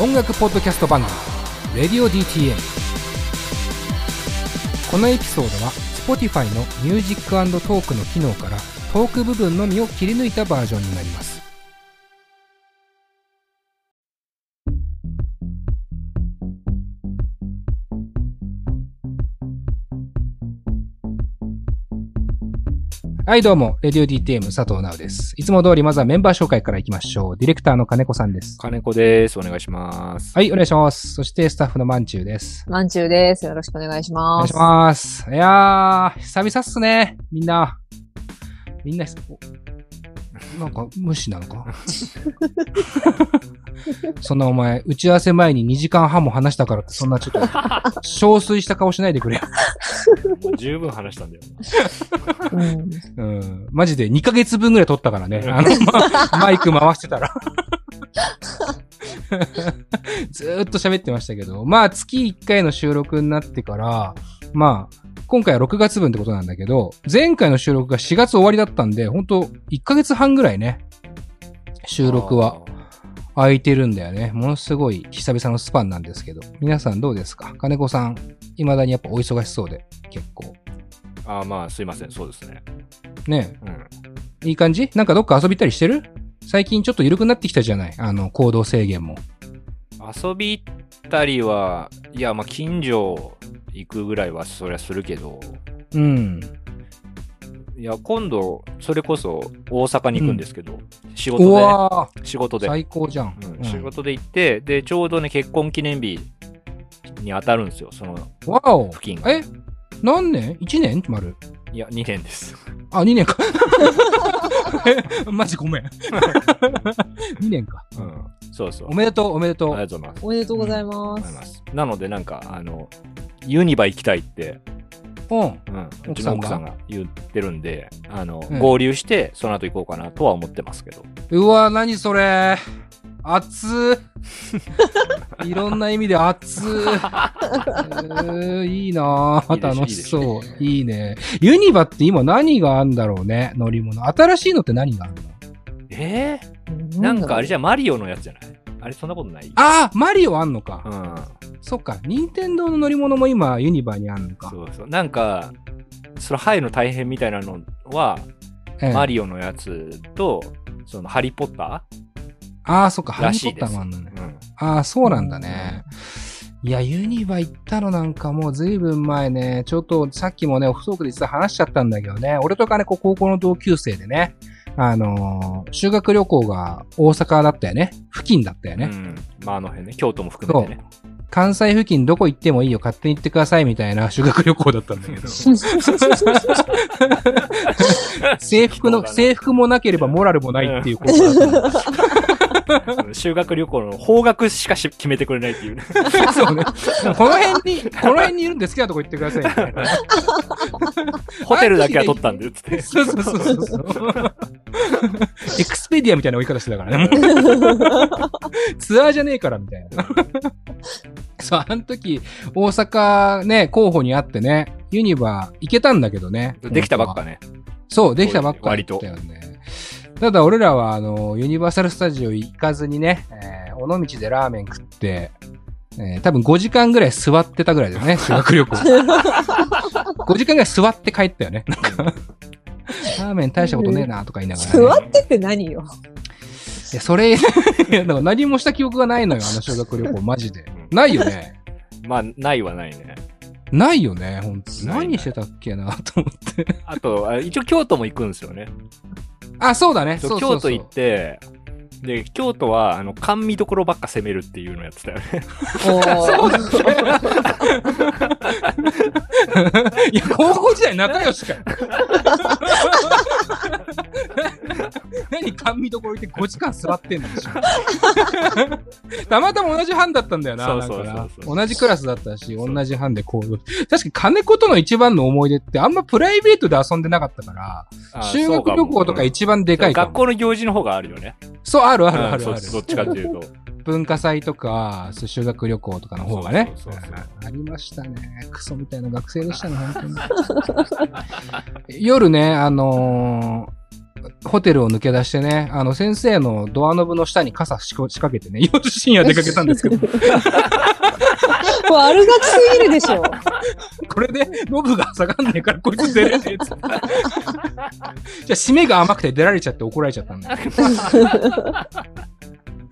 音楽ポッドキャスト番組「レディオ DTM」このエピソードは Spotify のミュージックトークの機能からトーク部分のみを切り抜いたバージョンになります。はい、どうも、レディオ DTM 佐藤直です。いつも通りまずはメンバー紹介からいきましょう。ディレクターの金子さんです。金子です。お願いします。はい、お願いします。そしてスタッフのまんちゅうです。まんちゅうです。よろしくお願いしおます。願いします。いやー、久々っすね。みんな。みんな、おなんか、無視なのか そんなお前、打ち合わせ前に2時間半も話したからって、そんなちょっと、憔悴した顔しないでくれよ。もう十分話したんだようん。うん。マジで2ヶ月分ぐらい撮ったからね。あの、まマイク回してたら。ずーっと喋ってましたけど、まあ月1回の収録になってから、まあ、今回は6月分ってことなんだけど、前回の収録が4月終わりだったんで、本当1ヶ月半ぐらいね、収録は。空いてるんだよね。ものすごい久々のスパンなんですけど。皆さんどうですか？金子さん、未だにやっぱお忙しそうで、結構。あーあー、まあ、すいません。そうですね。ねうん。えいい感じ？なんかどっか遊びたりしてる？最近ちょっと緩くなってきたじゃない？あの、行動制限も。遊びたりは、いや、まあ、近所行くぐらいはそりゃするけど、うん。いや、今度、それこそ大阪に行くんですけど、仕う事わで、仕事ーで、最高じゃん。うん仕事で行って、で、ちょうどね、結婚記念日に当たるんですよ、その付近が。え？何年 ?1 年？丸。いや、2年です。あ、2年か。え マジごめん。2年か。うん。そうそう。おめでとう、おめでとう。ありがとうございます。おめでとうございまありがとうございす。ます。なので、なんか、あの、ユニバ行きたいって、うん。うん、うち奥さんがの奥さんが言ってるんで、あの、うん合流して、その後行こうかなとは思ってますけど。うわ、何それ。熱い。いろんな意味で熱い。えーいいな楽しそう。いいね。ユニバって今何があんだろうね。乗り物。新しいのって何があるの？えー、なんかあれじゃマリオのやつじゃない？あれそんなことない？ああマリオあんのか。うん。そっか。任天堂の乗り物も今ユニバにあんのか。そうそう。なんか、その入るの大変みたいなのは、ええマリオのやつと、そのハリーポッタああ、そっか。ハリー・ポッタ。ーもあんのね。うん。ああ、そうなんだね。いや、ユニバ行ったのなんかもうずいぶん前ね、ちょっとさっきもね、オフトークで実は話しちゃったんだけどね、俺とかね、こう高校の同級生でね、あのー修学旅行が大阪だったよね。付近だったよね。うん。まあ、あの辺ね、京都も含めてね。関西付近どこ行ってもいいよ、勝手に行ってくださいみたいな 修学旅行だったんだけど。制服の、制服もなければモラルもないっていうことだった修学旅行の方角しかし決めてくれないっていうね。そうね。この辺に、この辺にいるんで好きなとこ行ってくださいみたいな。ホテルだけは取ったんで、つって。そうそうそうそう。エクスペディアみたいな追い方してたからね。ツアーじゃねえからみたいな。そう、あの時、大阪ね、候補にあってね、ユニバ行けたんだけどね。できたばっかね。そう、できたばっか割とだよね。ただ俺らは、あの、ユニバーサル・スタジオ行かずにね、えー尾道でラーメン食って、えー多分5時間ぐらい座ってたぐらいだよね、修学旅行。5時間ぐらい座って帰ったよね。なんか、ラーメン大したことねえなとか言いながら、ね。座ってって何よ？いや、それ、いやだから何もした記憶がないのよ、あの修学旅行、マジで。ないよね。まあ、ないはないね。ないよね、ほんと。ないない何してたっけな、と思って。あと、あ一応京都も行くんですよね。あ、そうだね。そそううそうそう京都行って、で、京都は、あの、甘味どころばっか攻めるっていうのやってたよね。おー いや、高校時代仲良しかよ。何甘味どころ行って5時間座ってんのたまたま同じ班だったんだよな。そうそうそうそうなんかな同じクラスだったし、同じ班で行動。確かに金子との一番の思い出ってあんまプライベートで遊んでなかったから、あ修学旅行とか一番でかいかも。学校の行事の方があるよね。そう、あるあるあるあるうんそ。どっちかっていうと。文化祭とか、修学旅行とかの方がね。そうそうそうそうありましたね。クソみたいな学生でしたね、本当に。夜ね、あのーホテルを抜け出してね、あの、先生のドアノブの下に傘仕掛けてね、夜深夜出かけたんですけど、もう悪ガチすぎるでしょ。これでノブが下がんねえからこいつ出れねえっつって。じゃあ、締めが甘くて出られちゃって怒られちゃったんだよ。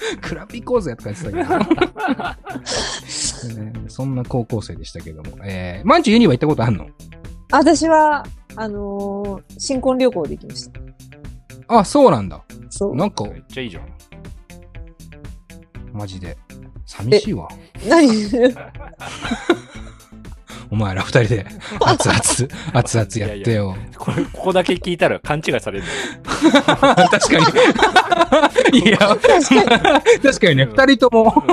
クラブ行こうぜとか言ってたけど。ね そんな高校生でしたけども。えー、マンチュユニバ行ったことあんの？私は、あのー新婚旅行で行きました。あ、そうなんだ。そう。なんかめ、っちゃいいじゃん。マジで。寂しいわ。何？お前ら二人で、熱々、熱々。やってよ。これ、ここだけ聞いたら勘違いされる。確かに。いや、確かにね、二人とも、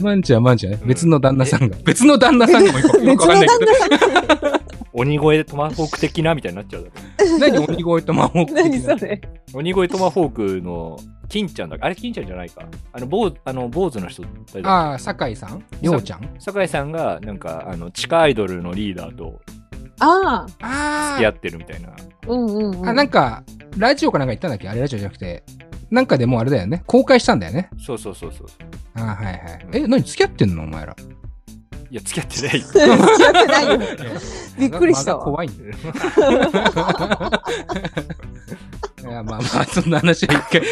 マンチはマンチはね、別の旦那さんが、別の旦那さんがもよくよくわかんないけど、鬼越トマホーク的なみたいになっちゃうだろ。何鬼越と魔法何それ鬼越トマホークの金ちゃんだあれ金ちゃんじゃないか。あの、坊あの坊主の人誰だっああ、酒井さん？りょうちゃん？け酒井さんが、なんか、あの、地下アイドルのリーダーとああ、あ付き合ってるみたいな。うんうん、うん。あ、なんか、ラジオかなんか言ったんだっけ？あれラジオじゃなくて、なんかでもうあれだよね。公開したんだよね。そうそうそうそう。ああ、はいはい。え、何？付き合ってんの？お前ら。いや、付き合ってない。付き合ってないよ。びっくりしたわ怖いんだよ。いや、まあまあ、そんな話は一回、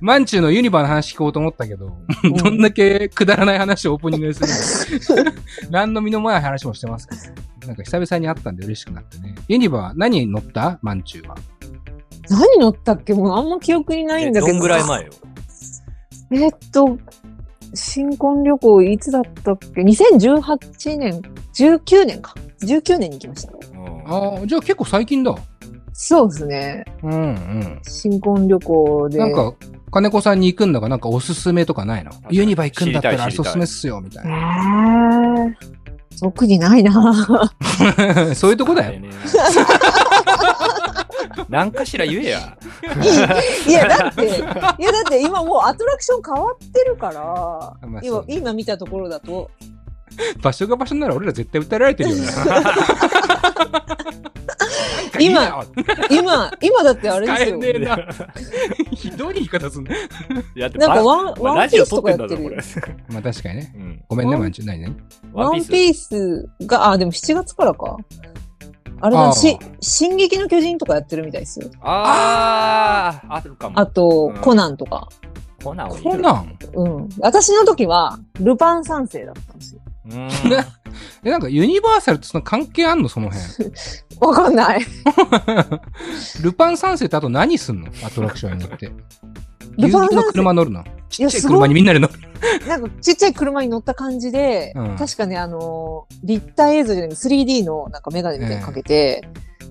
マンチューのユニバーの話聞こうと思ったけど、どんだけくだらない話をオープニングでするの 何の身の前話もしてますけど、なんか久々に会ったんで嬉しくなってね。ユニバー何に乗った？マンチューは。何乗ったっけ？もうあんま記憶にないんだけど。どんぐらい前よ。えーっと、新婚旅行いつだったっけ ?2018 年、19年か。19年に行きました。うんああ、じゃあ結構最近だ。そうですね。うんうん。新婚旅行で。なんか、金子さんに行くんだかなんかおすすめとかないの？ユニバ行くんだったらおすすめっすよ、みたいえな。ー、特にないな そういうとこだよ。ね なんかしら言えや。いや、だって、いや、だって今もうアトラクション変わってるから、まあ今今見たところだと、場所が場所なら俺ら絶対訴えられてるよね。今今、今だってあれですよ。ねえな。ひどい言い方すんね。なんかばワン、まあラジオワンピース撮ってんだぞ、とかやってるこれ。まあ確かにね。うんごめんね、ワンマンチュ。何何ワンピース。ワンピースが、あ、でも7月からか。あれだ、し、進撃の巨人とかやってるみたいですよ。あー、あるかも。あと、うんコナンとか。コナンをコナン？うん。私の時は、ルパン三世だったんですよ。うーん え、なんかユニバーサルとその関係あんの？その辺。わかんない。ルパン三世ってあと何すんの？アトラクションに乗って。ルパン三世遊戯の車乗るの？ちっちゃい車にみんなで乗る。なんかちっちゃい車に乗った感じで、うん確かね、あのー立体映像じゃなくて 3D のなんかメガネみたいにかけて、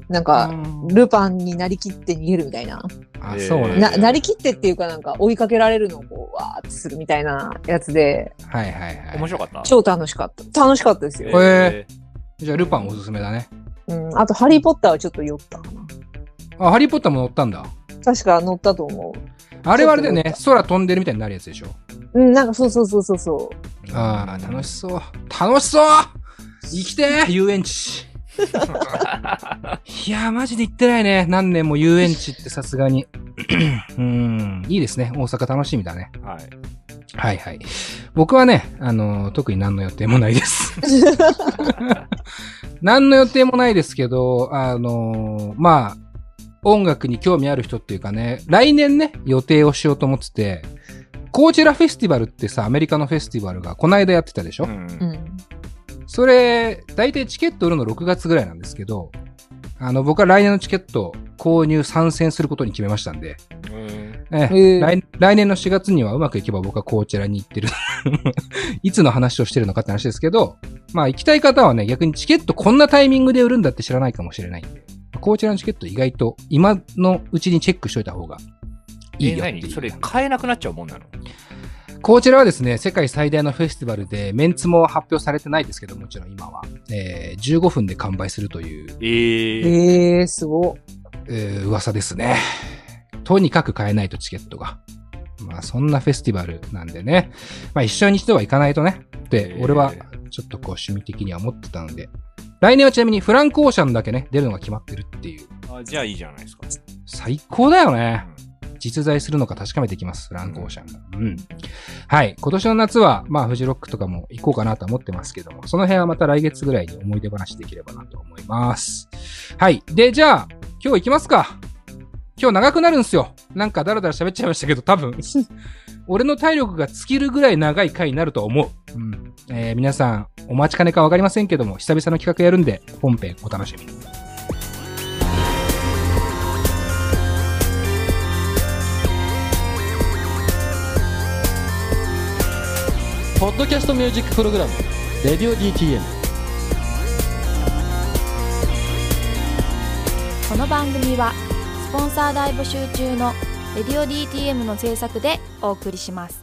なんか、ルパンになりきって逃げるみたいな。あ、えーそうなんだ。な、なりきってっていうかなんか追いかけられるのをこう、わーってするみたいなやつで、はいはいはい。面白かった？超楽しかった。楽しかったですよ。えじゃあルパンおすすめだね。うん。あと、ハリーポッターはちょっと酔ったかな。あ、ハリーポッターも乗ったんだ。確か乗ったと思あれはあれだよね。空飛んでるみたいになるやつでしょ？う。うん、なんかそうそうそうそうそああ、楽しそう。楽しそう行きてー遊園地。いやー、マジで行ってないね。何年も遊園地ってさすがに。うん、いいですね。大阪楽しみだね。はい。はいはい。僕はね、あのー特に何の予定もないです。何の予定もないですけど、あのーまあ、音楽に興味ある人っていうかね、来年ね、予定をしようと思ってて、コーチェラフェスティバルってさ、アメリカのフェスティバルがこの間やってたでしょ、うん。それ、大体チケット売るの6月ぐらいなんですけど、あの、僕は来年のチケット購入参戦することに決めましたんで、うんええ。へえ来来年の4月にはうまくいけば僕はコーチェラに行ってる。いつの話をしてるのかって話ですけど、まあ行きたい方はね、逆にチケットこんなタイミングで売るんだって知らないかもしれないんで、コーチェラのチケット意外と今のうちにチェックしといた方がいいえ、よっていそれ買えなくなっちゃうもんなの？コーチェラはですね、世界最大のフェスティバルで、メンツも発表されてないですけど、もちろん今は。えー、15分で完売するという、えー。ええー、すご。えー噂ですね。とにかく買えないとチケットが。まあそんなフェスティバルなんでね。まあ一緒に一度は行かないとね。ってえ、ー俺はちょっとこう趣味的には思ってたので。来年はちなみにフランクオーシャンだけね、出るのが決まってるっていう。あじゃあいいじゃないですか。最高だよね。うん実在するのか確かめてきます、フランク・オーシャンが。うん。はい。今年の夏は、まあ、フジロックとかも行こうかなと思ってますけども、その辺はまた来月ぐらいに思い出話できればなと思います。はい。で、じゃあ、今日行きますか。今日長くなるんですよ。なんかだらだら喋っちゃいましたけど、多分。俺の体力が尽きるぐらい長い回になると思う。うん。えー皆さん、お待ちかねかわかりませんけども、久々の企画やるんで、本編お楽しみに。ポッドキャストミュージックプログラム「レディオ DTM」この番組はスポンサー大募集中の「レディオ DTM」の制作でお送りします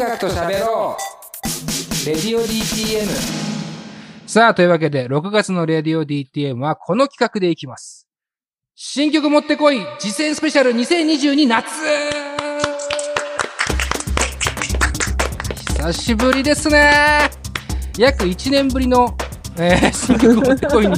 楽と喋ろう。レディオ DTM さあ、というわけで、6月のレディオ DTM はこの企画でいきます。新曲持ってこい。実践スペシャル2022夏。久しぶりですね。約1年ぶりの、えー新曲持ってこいに、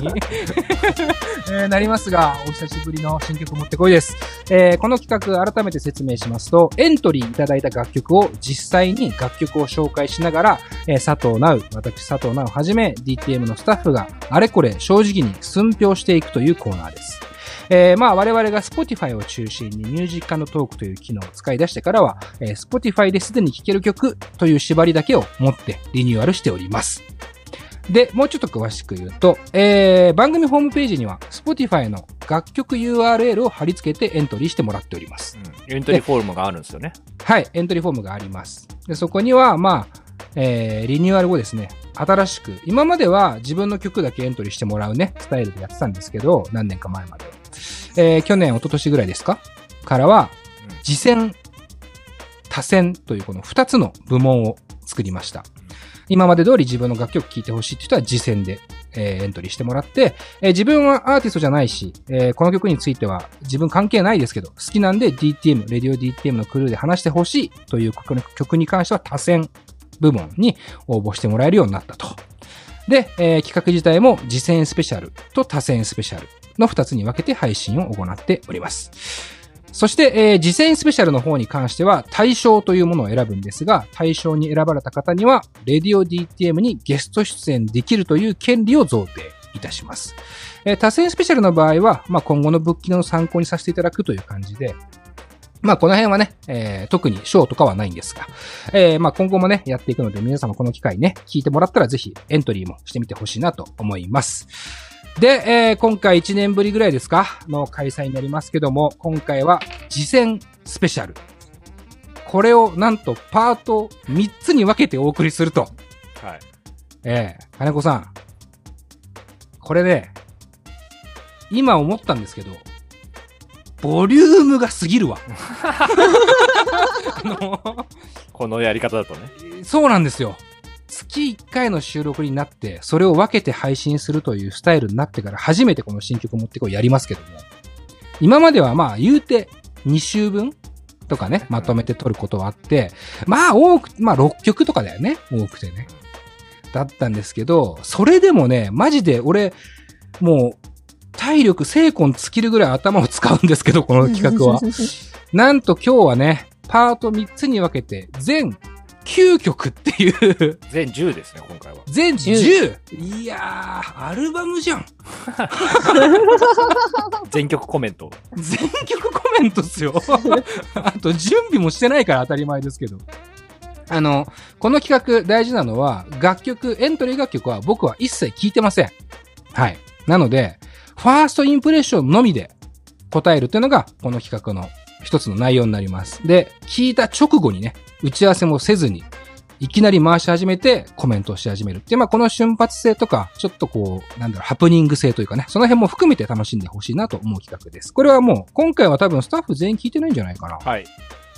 えーなりますが、お久しぶりの新曲持ってこいです。えーこの企画改めて説明しますと、エントリーいただいた楽曲を実際に楽曲を紹介しながら、えー佐藤直、私佐藤直をはじめ DTM のスタッフがあれこれ正直に寸評していくというコーナーです。えーまあ我々が Spotify を中心にミュージックのトークという機能を使い出してからは、えー Spotify ですでに聴ける曲という縛りだけを持ってリニューアルしております。で、もうちょっと詳しく言うと、えー番組ホームページには Spotify の楽曲 URL を貼り付けてエントリーしてもらっております。うんエントリーフォームがあるんですよね。はい、エントリーフォームがあります。で、そこには、まあ、えー、リニューアル後ですね、新しく、今までは自分の曲だけエントリーしてもらうね、スタイルでやってたんですけど、何年か前まで。えー、去年、一昨年ぐらいですか？からはうん、次戦、多戦というこの二つの部門を作りました。今まで通り自分の楽曲聴いてほしいって人は次戦で、えーエントリーしてもらって、えー自分はアーティストじゃないし、えーこの曲については自分関係ないですけど、好きなんで DTM、レディオ DTM のクルーで話してほしいという曲に関しては多選部門に応募してもらえるようになったと。で、えー企画自体も次戦スペシャルと多選スペシャルの2つに分けて配信を行っております。そして、えー次戦スペシャルの方に関しては、対象というものを選ぶんですが、対象に選ばれた方には、レディオ DTM にゲスト出演できるという権利を贈呈いたします。えー多選スペシャルの場合は、まあ、今後のブッキングの参考にさせていただくという感じで、まあ、この辺はね、えー特に賞とかはないんですが、えーまあ、今後もね、やっていくので、皆様この機会ね、聞いてもらったらぜひエントリーもしてみてほしいなと思います。で、えー今回1年ぶりぐらいですか？の開催になりますけども、今回は次戦スペシャル。これをなんとパート3つに分けてお送りすると。はい。ええ金子さん。これね、今思ったんですけど、ボリュームが過ぎるわ。あのこのやり方だとね。そうなんですよ。月1回の収録になって、それを分けて配信するというスタイルになってから初めてこの新曲を持ってこいやりますけども、今まではまあ言うて2週分とかね、まとめて撮ることはあって、まあ多く、まあ6曲とかだよね、多くてね。だったんですけど、それでもね、マジで俺、もう、体力、精魂尽きるぐらい頭を使うんですけど、この企画は。なんと今日はね、パート3つに分けて、全9曲っていう、全10ですね、今回は。全 10! いやー、アルバムじゃん。全曲コメント。全曲コメントっすよ。あと、準備もしてないから当たり前ですけど。あの、この企画大事なのは、楽曲、エントリー楽曲は僕は一切聞いてません。はい。なので、ファーストインプレッションのみで答えるというのが、この企画の一つの内容になります。で、聞いた直後にね、打ち合わせもせずに、いきなり回し始めてコメントをし始めるっていう、まあこの瞬発性とか、ちょっとこう、なんだろう、ハプニング性というかね、その辺も含めて楽しんでほしいなと思う企画です。これはもう、今回は多分スタッフ全員聞いてないんじゃないかな。はい。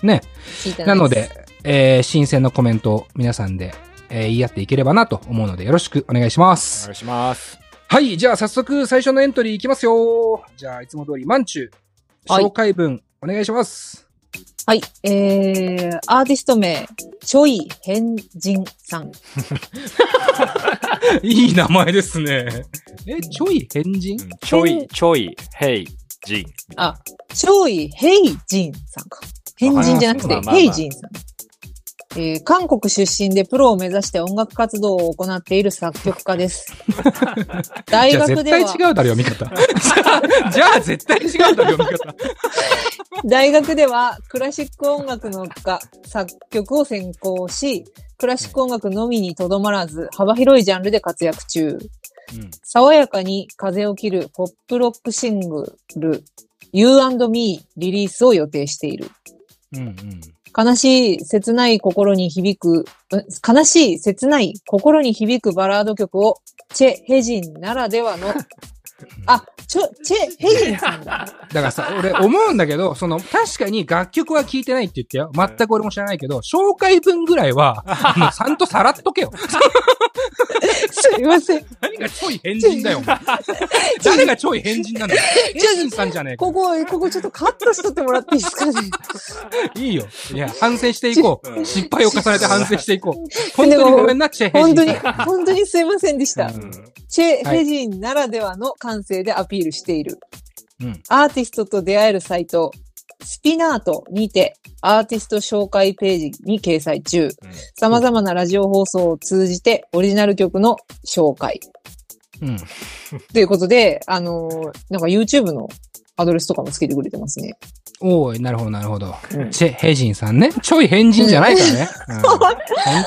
ね。聞いてないので、えー、新鮮なコメントを皆さんで、えー言い合っていければなと思うので、よろしくお願いしまおす願。いします。はい、じゃあ早速最初のエントリーいきますよ。じゃあ、いつも通り、マンチュ、はい紹介文、お願いします。はい。えー、アーティスト名、ちょい変人さん。いい名前ですね。え、ちょい変人うんちょい、ちょい、ヘイ、ジン。あ、ちょい変人さんか。変人じゃなくてまあまあま、あ変人さん。えー韓国出身でプロを目指して音楽活動を行っている作曲家です。大じゃあ絶対学では、違うだろ、読み方。じゃあ、絶対違うだろ、読み方。大学ではクラシック音楽のが作曲を専攻し、クラシック音楽のみにとどまらず、幅広いジャンルで活躍中。うん。爽やかに風を切るポップロックシングル You&Me リリースを予定している。うんうん。悲しい、切ない心に響く、ん悲しい、切ない心に響くバラード曲をチェ・ヘジンならではの、あ、ちょ、チェ・ヘジンさんだ。だからさ、俺思うんだけど、その、確かに楽曲は聴いてないって言ってよ。全く俺も知らないけど、紹介文ぐらいは、もうちゃんとさらっとけよ。すいません。何がちょい変人だよ。お前誰がちょい変人なんだよ。変人さんじゃねえかこ。こ、ここちょっとカットしとってもらっていいですかね？いいよ。いや、反省していこう。失敗を重ねて反省していこう。本当にごめんな、チェヘジン本当に本当にすいませんでした。うんチェ・はいヘジンならではの感性でアピールしている。うんアーティストと出会えるサイト、スピナートにてアーティスト紹介ページに掲載中。様々なラジオ放送を通じてオリジナル曲の紹介。うん。ということで、あのーなんか YouTube のアドレスとかもつけてくれてますね。おーい、なるほど、なるほど。うんチェヘジンさんね。ちょい変人じゃないからね。うん本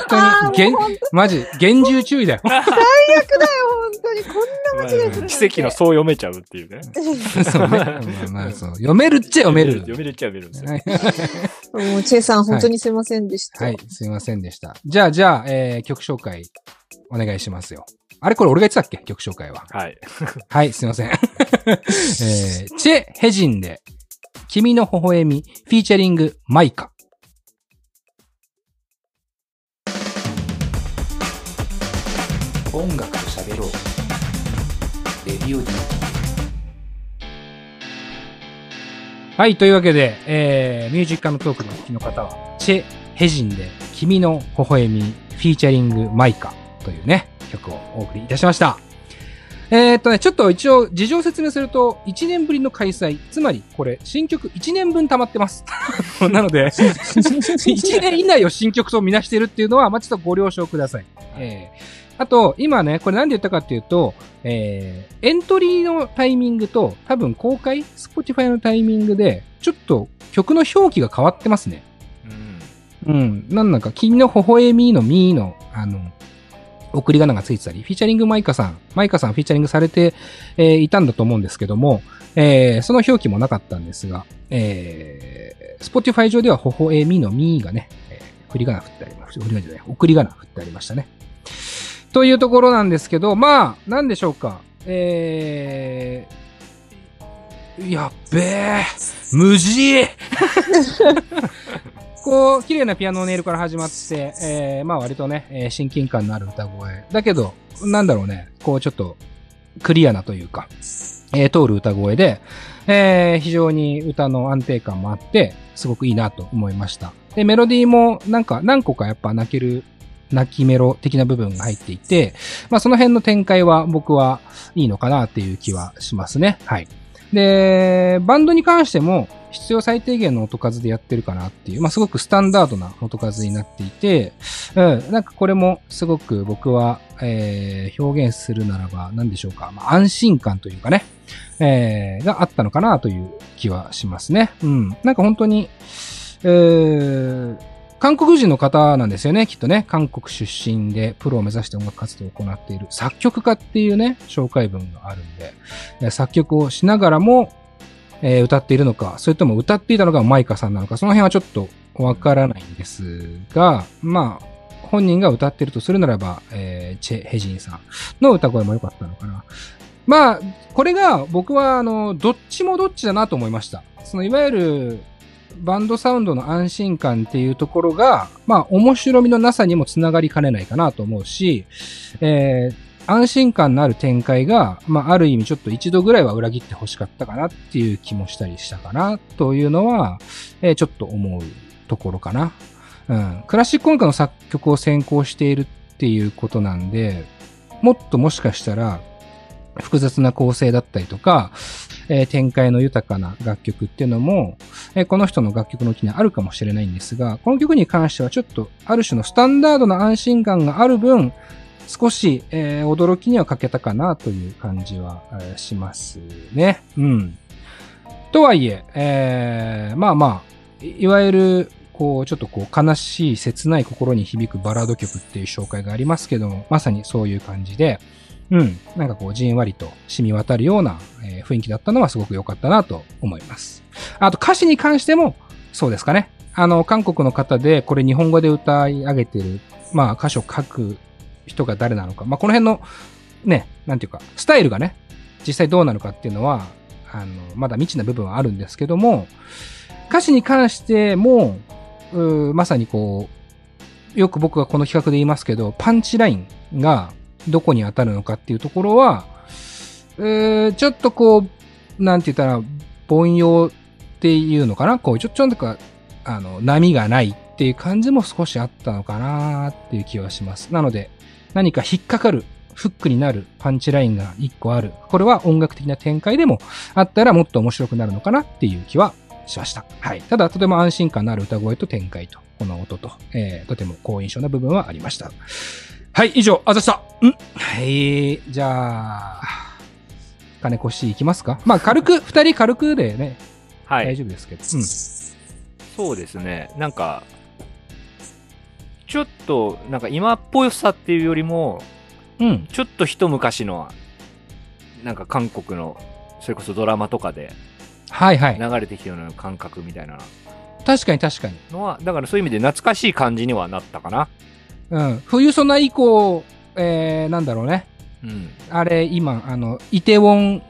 当に、げん、マジ、厳重注意だよ。本当にこんな間違いするなんて奇跡のそう読めちゃうっていうね。そうね。まあまあ、そう。読めるっちゃ読める。読めるっちゃ読めるんですよ。チェさん本当にすいませんでした。はい、すいませんでした。じゃあ、じゃあ、えー、曲紹介、お願いしますよ。あれこれ俺が言ってたっけ？曲紹介は。はい。はい、すいません。えー、チェ・ヘジンで、君の微笑み、フィーチャリング、マイカ。音楽と喋ろう。レディオディはい、というわけで、えー、ミュージックのトークのお聞きの方は、チェ・ヘジンで、君の微笑み、フィーチャリング、マイカというね、曲をお送りいたしました。えーっとね、ちょっと一応事情を説明すると、1年ぶりの開催。つまり、これ、新曲1年分溜まってます。なので、1年以内を新曲とみなしてるっていうのは、まあ、ちょっとご了承ください。えーあと、今ね、これなんで言ったかっていうと、えー、エントリーのタイミングと、多分公開、Spotify のタイミングで、ちょっと曲の表記が変わってますね。うん。うん。なんなんか、君の微笑みのみの、あの、送り仮名がついてたり、フィーチャリングマイカさん、マイカさんフィーチャリングされて、えーいたんだと思うんですけども、えーその表記もなかったんですが、えー、Spotify 上では微笑みのみがね、えー振り仮名振ってありました。振り仮名じゃない、送り仮名振ってありましたね。というところなんですけど、まあ、なんでしょうか。えー、やっべえ、無事 こう、綺麗なピアノの音色から始まって、えー、まあ割とね、えー親近感のある歌声。だけど、なんだろうね、こうちょっと、クリアなというか、えー通る歌声で、えー非常に歌の安定感もあって、すごくいいなと思いました。で、メロディーもなんか何個かやっぱ泣ける、泣きメロ的な部分が入っていて、まあその辺の展開は僕はいいのかなっていう気はしますね。はい。で、バンドに関しても必要最低限の音数でやってるかなっていう、まあすごくスタンダードな音数になっていて、うん、なんかこれもすごく僕は、えー表現するならば何でしょうか、まあ安心感というかね、えーがあったのかなという気はしますね。うん。なんか本当に、えー韓国人の方なんですよね、きっとね。韓国出身でプロを目指して音楽活動を行っている作曲家っていうね、紹介文があるんで、作曲をしながらも、えー歌っているのか、それとも歌っていたのがマイカさんなのか、その辺はちょっとわからないんですが、まあ、本人が歌ってるとするならば、えーチェ・ヘジンさんの歌声も良かったのかな。まあ、これが僕は、あの、どっちもどっちだなと思いました。その、いわゆる、バンドサウンドの安心感っていうところが、まあ、面白みのなさにもつながりかねないかなと思うし、えー安心感のある展開が、まあ、ある意味ちょっと一度ぐらいは裏切って欲しかったかなっていう気もしたりしたかな、というのは、えーちょっと思うところかな。うん。クラシック音楽の作曲を専攻しているっていうことなんで、もっともしかしたら、複雑な構成だったりとか、えー展開の豊かな楽曲っていうのも、えーこの人の楽曲のうちにあるかもしれないんですが、この曲に関してはちょっとある種のスタンダードな安心感がある分、少し、えー驚きには欠けたかなという感じは、えーしますね。うん。とはいえ、えーまあまあ、いわゆる、こう、ちょっとこう、悲しい、切ない心に響くバラード曲っていう紹介がありますけども、まさにそういう感じで、うん、なんかこう、じんわりと染み渡るような、えー雰囲気だったのはすごく良かったなと思います。あと歌詞に関しても、そうですかね。あの、韓国の方で、これ日本語で歌い上げてる、まあ、歌詞を書く人が誰なのか。まあ、この辺の、ね、なんていうか、スタイルがね、実際どうなのかっていうのは、あの、まだ未知な部分はあるんですけども、歌詞に関しても、うーまさにこう、よく僕がこの企画で言いますけど、パンチラインがどこに当たるのかっていうところは、うーちょっとこう、なんて言ったら、凡庸っていうのかな？こう、ちょ、ちょっとか、あの、波がないっていう感じも少しあったのかなっていう気はします。なので、何か引っかかる、フックになるパンチラインが一個ある。これは音楽的な展開でもあったらもっと面白くなるのかなっていう気はしました。はい。ただ、とても安心感のある歌声と展開と、この音と、えー、とても好印象な部分はありました。はい、以上、あざした。んはい、じゃあ、金越しいきますかまあ、軽く、二人軽くでね、はい。大丈夫ですけど。うん。そうですね。なんか、ちょっと、なんか今っぽさっていうよりも、うん。ちょっと一昔の、なんか韓国の、それこそドラマとかではいはい。流れてきたような感覚みたいな確かに確かに。のは、だからそういう意味で懐かしい感じにはなったかな。うん。冬ソナ以降、えー、なんだろうね。うん。あれ、今、あの、イテウォン、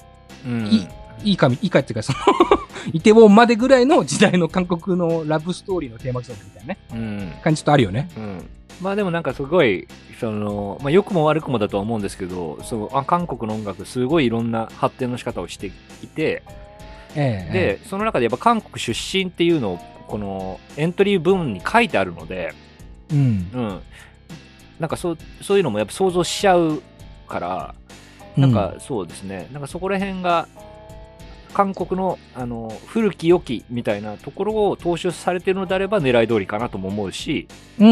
うん。いいいかみ、いいかっていうか、その、イテウォンまでぐらいの時代の韓国のラブストーリーのテーマソングみたいなね、うん。感じちょっとあるよね。うん。まあでもなんかすごい、その、まあ良くも悪くもだとは思うんですけど、そう、あ、韓国の音楽すごいいろんな発展の仕方をしていて、ええで、その中でやっぱ韓国出身っていうのを、このエントリー文に書いてあるので、ええうん。うん。なんかそう、そういうのもやっぱ想像しちゃうから、なんかそうですね、なんかそこら辺が、韓国のあの古き良きみたいなところを踏襲されているのであれば狙い通りかなとも思うし、うん、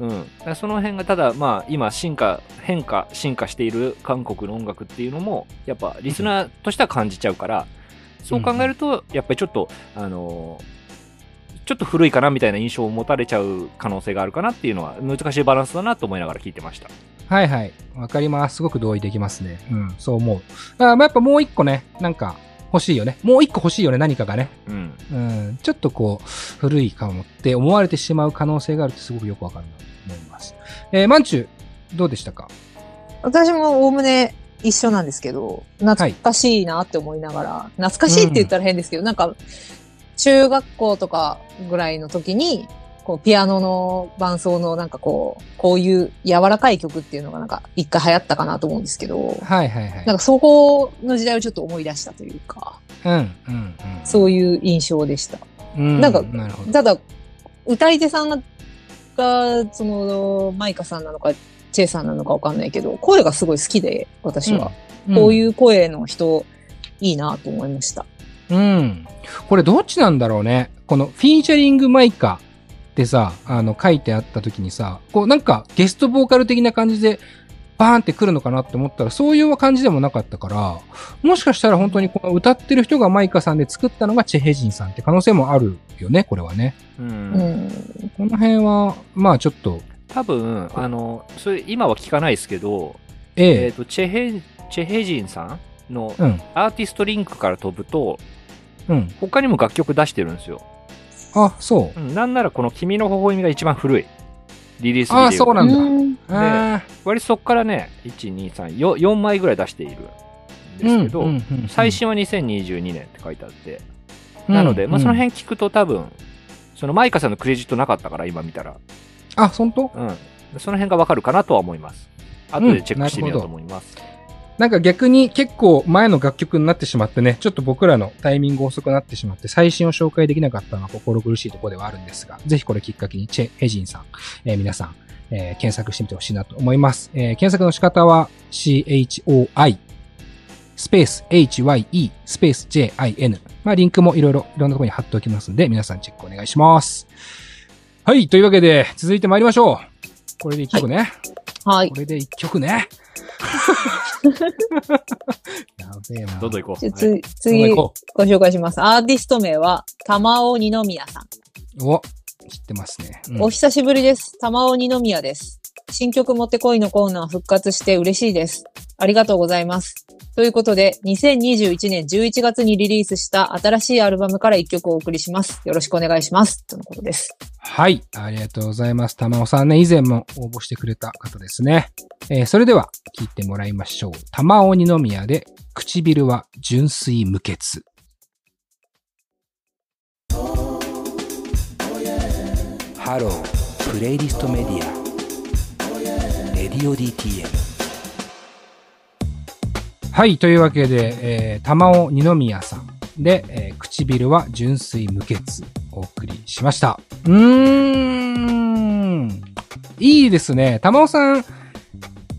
うん。うん、その辺がただ、まあ、今進化変化進化している韓国の音楽っていうのもやっぱリスナーとしては感じちゃうから、そう考えるとやっぱりちょっと、あのーちょっと古いかなみたいな印象を持たれちゃう可能性があるかなっていうのは難しいバランスだなと思いながら聞いてました。はいはい。わかります。すごく同意できますね。うん、そう思う。だからまあやっぱもう一個ね、なんか欲しいよね。もう一個欲しいよね、何かがね。うん。うん、ちょっとこう、古いかもって思われてしまう可能性があるってすごくよくわかるなと思います。えー、マンチュ、どうでしたか？私もおおむね一緒なんですけど、懐かしいなって思いながら、懐かしいって言ったら変ですけど、なんか、中学校とかぐらいの時に、こう、ピアノの伴奏のなんかこう、こういう柔らかい曲っていうのがなんか一回流行ったかなと思うんですけど、はいはいはい。なんかそこの時代をちょっと思い出したというか、うん、うん、うん。そういう印象でした。うん、なんかなるほど。ただ、歌い手さんが、その、マイカさんなのか、チェイさんなのかわかんないけど、声がすごい好きで、私は。こういう声の人、いいなと思いました。うん。これどっちなんだろうね。このフィーチャリングマイカってさ、あの書いてあった時にさ、こうなんかゲストボーカル的な感じでバーンって来るのかなって思ったらそういう感じでもなかったから、もしかしたら本当にこの歌ってる人がマイカさんで作ったのがチェヘジンさんって可能性もあるよね、これはね。う。うんん。この辺は、まあちょっと、多分、あの、それ今は聞かないですけど、ええっ、えと、チェヘ、チェヘジンさんのうん、アーティストリンクから飛ぶと、うん。他にも楽曲出してるんですよ。あ、そうん、なんならこの君の微笑みが一番古い。う。リリースああ、そうなんだ。うんあ割とそこからね、1、2、3、4, 4枚ぐらい出しているんですけど、うんうんうんうん最新は2022年って書いてあって、なので、まあ、その辺聞くと多分、そのマイカさんのクレジットなかったから、今見たら。あ、本当？うん。その辺がわかるかなとは思います。後でチェックしてみようと思います。なんか逆に結構前の楽曲になってしまってね、ちょっと僕らのタイミング遅くなってしまって、最新を紹介できなかったのは心苦しいところではあるんですが、ぜひこれきっかけにチェ・ヘジンさん、えー皆さん、えー検索してみてほしいなと思います。えー検索の仕方は CHOI、スペース HYE、スペース JIN。まあリンクもいろいろ、いろんなところに貼っておきますので、皆さんチェックお願いします。はい、というわけで、続いて参りましょう。これで一曲ね。はいこ。れで一曲ね。やべえな。どんどん行こう。じゃあはいつ次、行ごこ紹介します。アーティスト名は、玉尾二宮さん。うお、知ってますね。うんお久しぶりです。玉尾二宮です。新曲もってこいのコーナー復活して嬉しいです。ありがとうございます。ということで、2021年11月にリリースした新しいアルバムから一曲お送りします。よろしくお願いします。とのことです。はい。ありがとうございます。玉尾さんね、以前も応募してくれた方ですね。えーそれでは、聞いてもらいましょう。玉尾二宮で、唇は純粋無欠。ハロー、プレイリスト。レディオ DTM。はい。というわけで、えー、玉尾二宮さんで、えー唇は純粋無欠。お送りしました。うーん。いいですね。玉尾さん、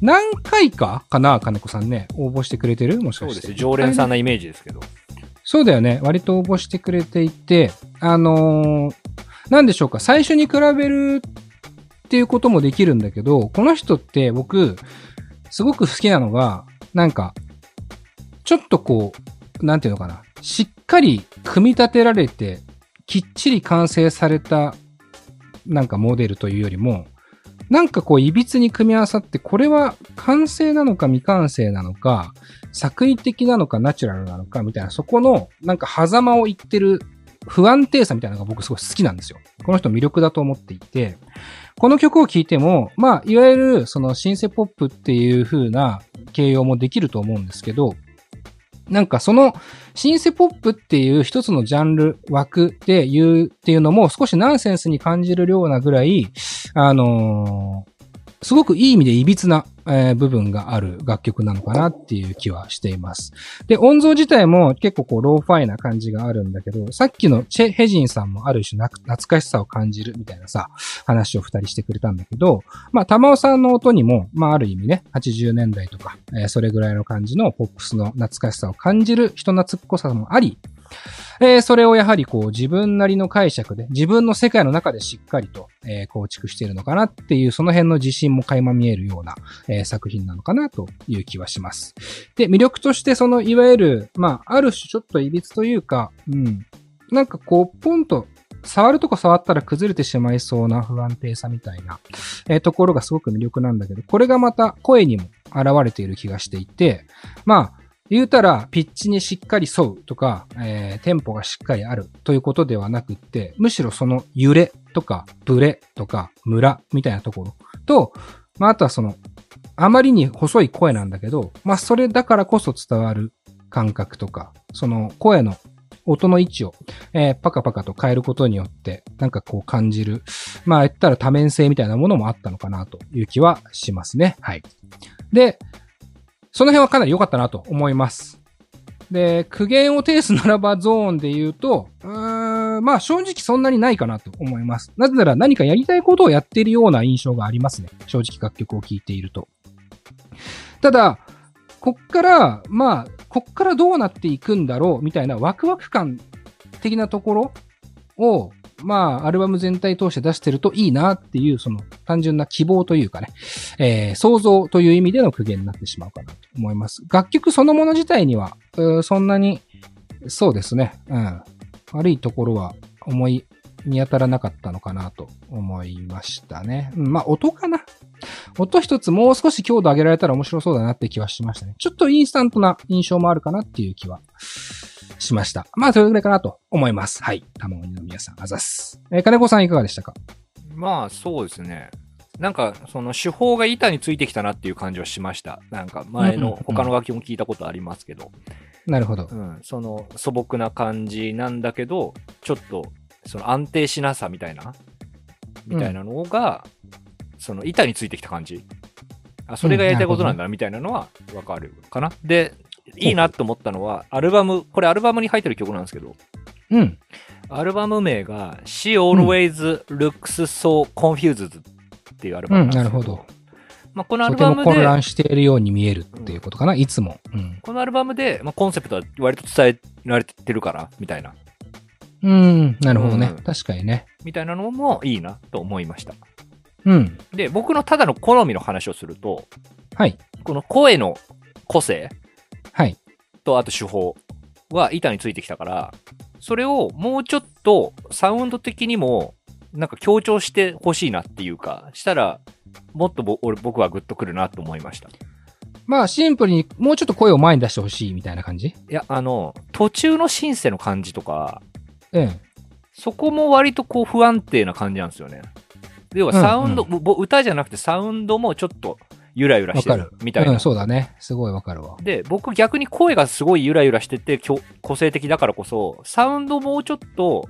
何回かかな金子さんね。応募してくれてる？もしかして。そうです。常連さんなイメージですけど。そうだよね。割と応募してくれていて、あのーなんでしょうか？最初に比べるっていうこともできるんだけど、この人って僕、すごく好きなのが、なんか、ちょっとこう、なんていうのかな。しっかり組み立てられて、きっちり完成された、なんかモデルというよりも、なんかこう、歪に組み合わさって、これは完成なのか未完成なのか、作為的なのかナチュラルなのかみたいな、そこの、なんか狭間を言ってる不安定さみたいなのが僕すごい好きなんですよ。この人魅力だと思っていて、この曲を聴いても、まあ、いわゆるそのシンセポップっていう風な形容もできると思うんですけど、なんかそのシンセポップっていう一つのジャンル枠で言うっていうのも少しナンセンスに感じるようなぐらい、あのーすごくいい意味で歪な、えー部分がある楽曲なのかなっていう気はしています。で、音像自体も結構こうローファイな感じがあるんだけど、さっきのチェ・ヘジンさんもある種懐かしさを感じるみたいなさ、話を二人してくれたんだけど、まあ、玉尾さんの音にも、まあ、ある意味ね、80年代とか、えーそれぐらいの感じのポップスの懐かしさを感じる人懐っこさもあり、えーそれをやはりこう自分なりの解釈で、自分の世界の中でしっかりと、えー構築しているのかなっていう、その辺の自信も垣間見えるような、えー作品なのかなという気はします。で、魅力としてその、いわゆる、まあ、ある種ちょっと歪というか、うん、なんかこう、ポンと、触るとこ触ったら崩れてしまいそうな不安定さみたいな、えーところがすごく魅力なんだけど、これがまた声にも現れている気がしていて、まあ、言うたら、ピッチにしっかり沿うとか、えーテンポがしっかりあるということではなくって、むしろその揺れとか、ブレとか、ムラみたいなところと、まあ、あとはその、あまりに細い声なんだけど、まあ、それだからこそ伝わる感覚とか、その声の音の位置を、えーパカパカと変えることによって、なんかこう感じる、まあ言ったら多面性みたいなものもあったのかなという気はしますね。はい。で、その辺はかなり良かったなと思います。で、苦言を呈すならばゾーンで言うと、うーんまあ正直そんなにないかなと思います。なぜなら何かやりたいことをやっているような印象がありますね。正直楽曲を聴いていると。ただ、こっから、まあ、こっからどうなっていくんだろうみたいなワクワク感的なところを、まあ、アルバム全体通して出してるといいなっていう、その単純な希望というかね、えー想像という意味での苦言になってしまうかなと思います。楽曲そのもの自体には、そんなに、そうですね、うん。悪いところは思い、見当たらなかったのかなと思いましたね。うんまあ、音かな。音一つもう少し強度上げられたら面白そうだなって気はしましたね。ちょっとインスタントな印象もあるかなっていう気はしました。まあ、それぐらいかなと思います。はい。卵煮の皆さん、あざっす。えー金子さんいかがでしたか？まあ、そうですね。なんかその手法が板についてきたなっていう感じはしました。なんか前うんうんうんの他の楽器も聞いたことありますけど、なるほどう。ん、その素朴な感じなんだけど、ちょっとその安定しなさみたいな、みたいなのが、その板についてきた感じ。あ、それがやりたいことなんだなみたいなのはわかるかな。で、いいなと思ったのは、アルバム、これアルバムに入ってる曲なんですけど、うん。アルバム名が She Always Looks So Confused っていうアルバうん、ムなんですけど、なるほど。まあ、このアルバムで、混乱しているように見えるっていうことかな、いつも。うん。このアルバムで、まあ、コンセプトは割と伝えられてるから、みたいな、うん、なるほどね。うん確かにね。みたいなのもいいなと思いました。うん。で、僕のただの好みの話をすると、はい。この声の個性はい。とあと手法は板についてきたから、それをもうちょっとサウンド的にもなんか強調してほしいなっていうか、したらもっとぼ俺僕はグッとくるなと思いました。いまあ、シンプルにもうちょっと声を前に出してほしいみたいな感じ？や、あの、途中のシンセの感じとか、うん。そこも割とこう不安定な感じなんですよね。要はサウンド、ぼ歌じゃなくてサウンドもちょっとゆらゆらしてるみたいな。うん、そうだね。すごいわかるわ。で、僕逆に声がすごいゆらゆらしてて、きょ個性的だからこそ、サウンドもうちょっと、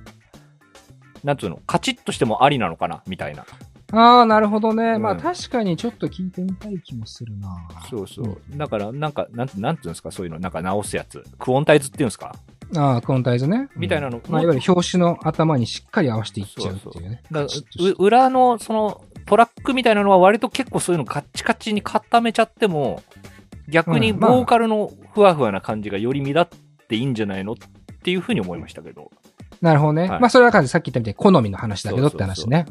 なんつうの、カチッとしてもありなのかなみたいな。ああ、なるほどね。うんまあ、確かにちょっと聞いてみたい気もするな。そうそう。だから、なんか、なんなんていうんですか、そういうの、なんか直すやつ。クオンタイズっていうんですか？ああ、クオンタイズね。みたいなのうんまあ、いわゆる表紙の頭にしっかり合わせていっちゃうっていうね。だからカチッとしてう裏の、その、トラックみたいなのは割と結構そういうのカッチカチに固めちゃっても、逆にボーカルのふわふわな感じがより目立っていいんじゃないのっていうふうに思いましたけど。なるほどね。はいまあ、それは感じさっき言ったみたいに好みの話だけどって話ね。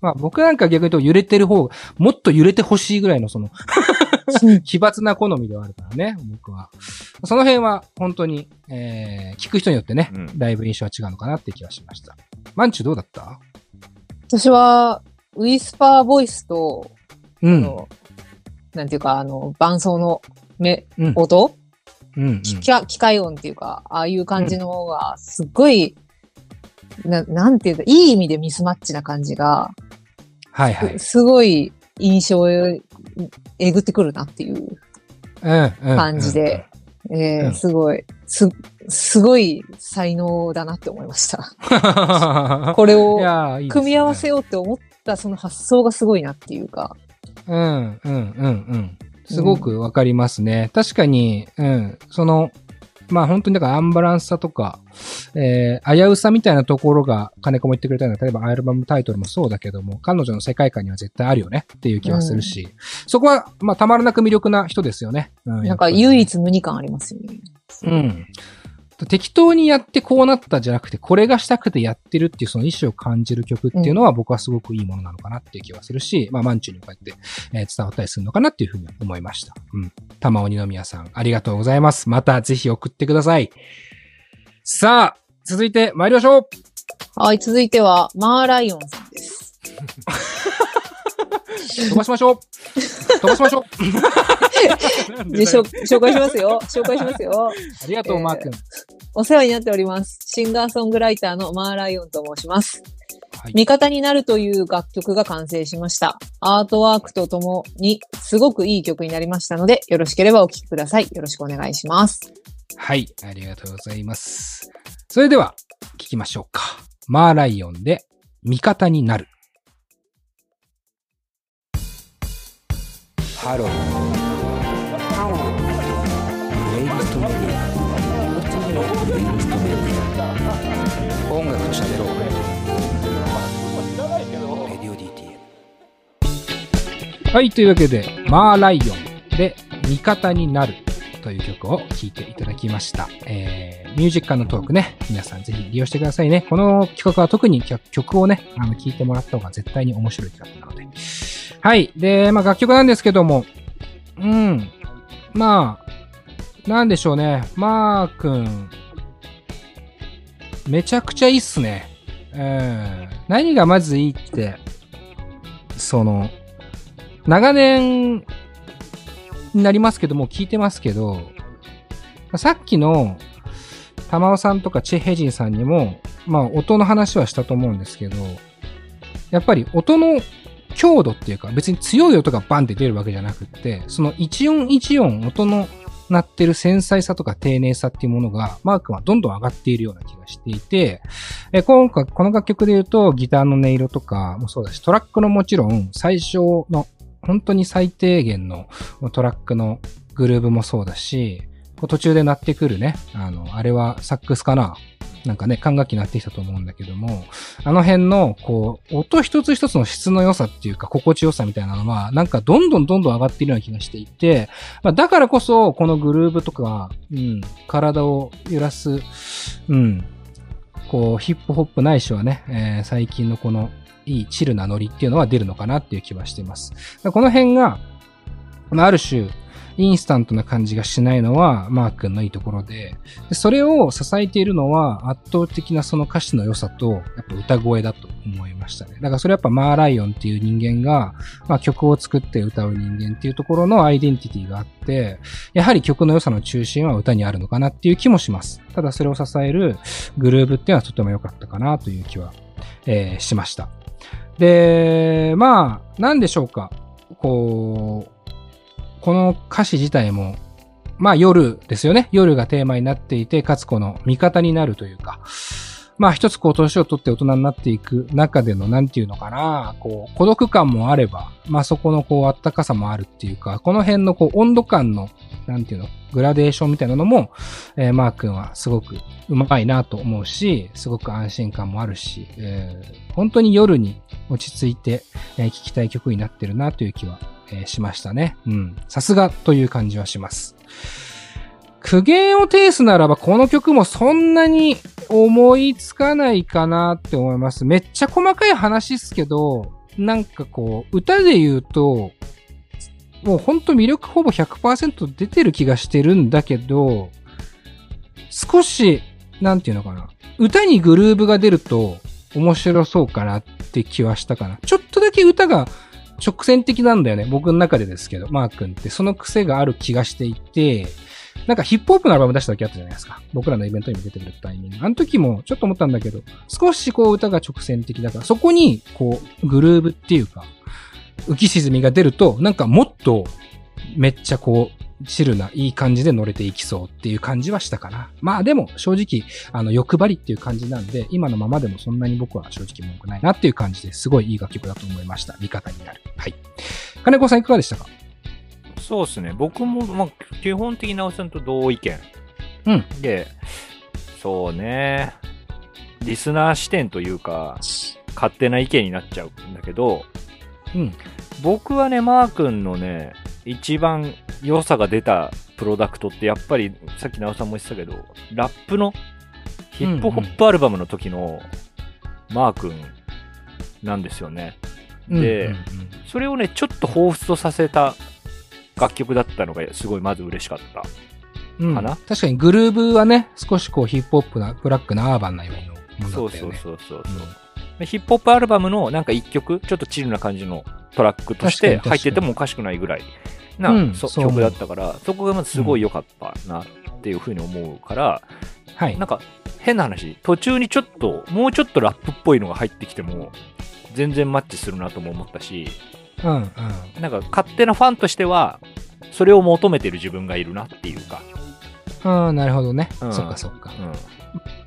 まあ、僕なんか逆に言うと揺れてる方、もっと揺れてほしいぐらいのその、奇抜な好みではあるからね、僕は。その辺は本当に、えー、聞く人によってね、うんだいぶ印象は違うのかなって気がしました。マンチュどうだった？私は、ウィスパーボイスと、うん。あのなんていうか、あの、伴奏のめ、うん音、うん、うん。機械機械音っていうか、ああいう感じの方が、すっごい、ななんていうか、いい意味でミスマッチな感じが、はいはい。すごい印象をえぐってくるなっていううん、うん。感じで、えーうんすごい、す、すごい才能だなって思いました。うん。これを組み合わせようって思ったその発想がすごいなっていうか、うん、うん、うん、うん。すごくわかりますね。確かに、うん、その、まあ本当にだからアンバランスさとか、えー、危うさみたいなところが金子も言ってくれたような、例えばアルバムタイトルもそうだけども、彼女の世界観には絶対あるよねっていう気はするし、そこは、まあたまらなく魅力な人ですよね。うん、なんか唯一無二感ありますよね。うん。適当にやってこうなったじゃなくて、これがしたくてやってるっていうその意思を感じる曲っていうのは僕はすごくいいものなのかなっていう気はするし、まあ、マンチュにもこうやって、えー伝わったりするのかなっていうふうに思いました。うん。玉尾二宮さん、ありがとうございます。またぜひ送ってください。さあ、続いて参りましょうはい、続いては、マーライオンさんです。飛ばしましょう飛ばしましょう 紹介しますよ。紹介しますよ。ありがとう、えーマー君。お世話になっております。シンガーソングライターのマーライオンと申します。はい味方になるという楽曲が完成しました。アートワークとともにすごくいい曲になりましたので、よろしければお聴きください。よろしくお願いします。はい、ありがとうございます。それでは、聞きましょうか。マーライオンで、味方になる。ハロー。はい、というわけで、マーライオンで、味方になる。という曲を聴いていただきました。えー、ミュージックのトークね、皆さんぜひ利用してくださいね。この企画は特に曲をね、あの、聴いてもらった方が絶対に面白い企画なので。はい。で、まあ楽曲なんですけども、うん。まあ、なんでしょうね。マー君、めちゃくちゃいいっすね。うん。何がまずいいって、その、長年になりますけども、聞いてますけど、さっきの、玉尾さんとかチェ・ヘジンさんにも、まあ音の話はしたと思うんですけど、やっぱり音の強度っていうか、別に強い音がバンって出るわけじゃなくって、その一音一音音の鳴ってる繊細さとか丁寧さっていうものが、マー君はどんどん上がっているような気がしていて、え今回、この楽曲で言うと、ギターの音色とかもそうだし、トラックのもちろん、最初の、本当に最低限のトラックのグルーブもそうだし、途中で鳴ってくるね、あの、あれはサックスかな？なんかね、管楽器になってきたと思うんだけども、あの辺の、こう、音一つ一つの質の良さっていうか、心地よさみたいなのは、なんかどんどんどんどん上がっているような気がしていて、まあ、だからこそ、このグルーブとか、うん、体を揺らす、うん、こう、ヒップホップないしはね、えー最近のこの、いいチルなノリっていうのは出るのかなっていう気はしています。この辺が、まあある種、インスタントな感じがしないのは、マー君のいいところで、でそれを支えているのは圧倒的なその歌詞の良さと、やっぱ歌声だと思いましたね。だからそれやっぱマーライオンっていう人間が、まあ曲を作って歌う人間っていうところのアイデンティティがあって、やはり曲の良さの中心は歌にあるのかなっていう気もします。ただそれを支えるグルーブっていうのはとても良かったかなという気は、えーしました。で、まあ、なんでしょうか。こう、この歌詞自体も、まあ夜ですよね。夜がテーマになっていて、かつこの味方になるというか、まあ一つこう年を取って大人になっていく中でのなんていうのかな、こう孤独感もあれば、まあそこのこうあったかさもあるっていうか、この辺のこう温度感の、なんていうの、グラデーションみたいなのも、えーマー君はすごくうまいなと思うし、すごく安心感もあるし、えー本当に夜に落ち着いて、えー聴きたい曲になってるなという気は、えーしましたね。うん。さすがという感じはします。苦言を呈すならば、この曲もそんなに思いつかないかなって思います。めっちゃ細かい話っすけど、なんかこう、歌で言うと、もうほんと魅力ほぼ100%出てる気がしてるんだけど、少し、なんていうのかな。歌にグルーブが出ると面白そうかなって気はしたかな。ちょっとだけ歌が直線的なんだよね。僕の中でですけど、マー君ってその癖がある気がしていて、なんかヒップホップのアルバム出した時あったじゃないですか。僕らのイベントにも出てくるタイミング。あの時もちょっと思ったんだけど、少しこう歌が直線的だから、そこにこうグルーブっていうか、浮き沈みが出ると、なんかもっとめっちゃこう、チルないい感じで乗れていきそうっていう感じはしたかな。まあでも正直、あの欲張りっていう感じなんで、今のままでもそんなに僕は正直文句ないなっていう感じですごいいい楽曲だと思いました。味方になる。はい。金子さんいかがでしたか？そうですね。僕も、まあ、基本的に直さんと同意見。うん。で、そうね。リスナー視点というか、勝手な意見になっちゃうんだけど、うん。僕はね、マー君のね、一番良さが出たプロダクトって、やっぱり、さっき直さんも言ってたけど、ラップの、ヒップホップアルバムの時の、マー君なんですよね。でうんそれをね、ちょっと彷彿とさせた楽曲だったのが、すごいまず嬉しかった。うんうんかな？確かにグルーブはね、少しこうヒップホップな、ブラックなアーバンなようなもそうそうのだったよね。そうそうそう。でヒップホップアルバムのなんか一曲、ちょっとチルな感じのトラックとして入っててもおかしくないぐらいな、うん曲だったから、そこがまずすごい良かったなっていうふうに思うから、はいなん。か変な話、途中にちょっと、もうちょっとラップっぽいのが入ってきても、全然マッチするなとも思ったし、うんうん。なんか勝手なファンとしては、それを求めてる自分がいるなっていうか、ああ、なるほどね。うんそっかそっか。う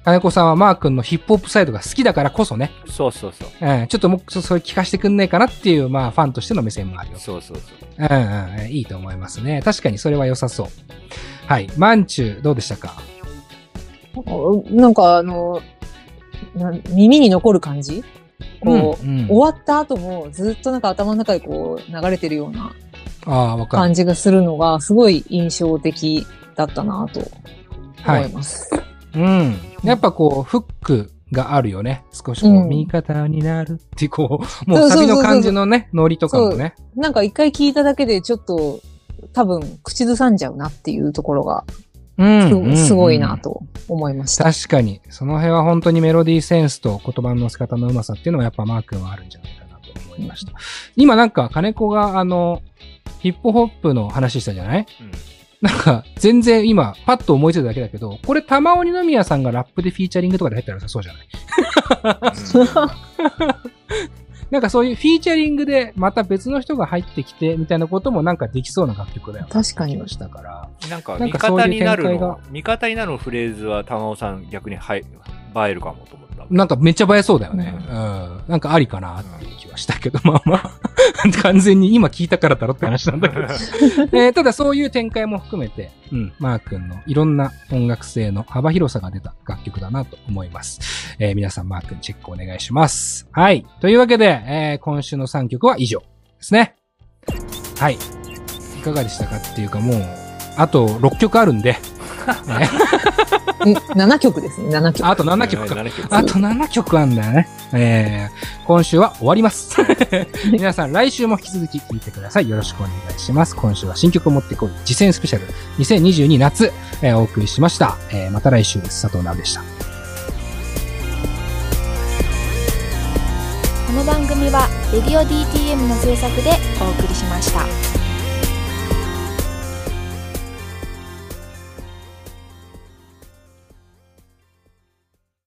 金子さんはマー君のヒップホップサイドが好きだからこそね、ん。そうそうそう。うん、ちょっともうそそれ聞かせてくんないかなっていう、まあ、ファンとしての目線もあるよ。そうそうそう。うんうん、いいと思いますね。確かにそれは良さそう。はい。マンチュどうでしたか？なんかあの、な耳に残る感じ？こう、うんうん終わった後もずっとなんか頭の中でこう流れてるような。感じがするのがすごい印象的だったなと思います。うん。やっぱこう、フックがあるよね。少しこう、うん味方になるっていう、こう、もうサビの感じのね、ノリとかもね。なんか一回聞いただけでちょっと多分口ずさんじゃうなっていうところがうんす,、ごいなと思いました。確かに。その辺は本当にメロディーセンスと言葉の乗せ方のうまさっていうのはやっぱマー君はあるんじゃないかなと思いました。今なんか金子があの、ヒップホップの話したじゃない？うんなんか、全然今、パッと思いついただけだけど、これ玉鬼宮さんがラップでフィーチャリングとかで入ったらそうじゃない？なんかそういうフィーチャリングでまた別の人が入ってきてみたいなこともなんかできそうな楽曲だよな確かに。したから。なんか、味なんかそういう方になる展開が。の、味方になるフレーズは玉尾さん逆にはい、映えるかもと思った。なんかめっちゃ映えそうだよね。うん。なんかありかなっていう気はしたけど、まあまあ、完全に今聞いたからだろって話なんだけど。えーただそういう展開も含めて、うん、マー君のいろんな音楽性の幅広さが出た楽曲だなと思います。えー皆さんマー君チェックお願いします。はい。というわけで、えー今週の3曲は以上ですね。はい。いかがでしたかっていうかもう、あと6曲あるんで、ね ん7曲ですね、7曲。あと7曲か。7曲あと7曲あんだよね。えー、今週は終わります。皆さん来週も引き続き聴いてください。よろしくお願いします。今週は新曲を持ってこい。実践スペシャル2022夏、えーお送りしました。えーまた来週です。佐藤直でした。この番組は「レディオ DTM」の制作でお送りしました。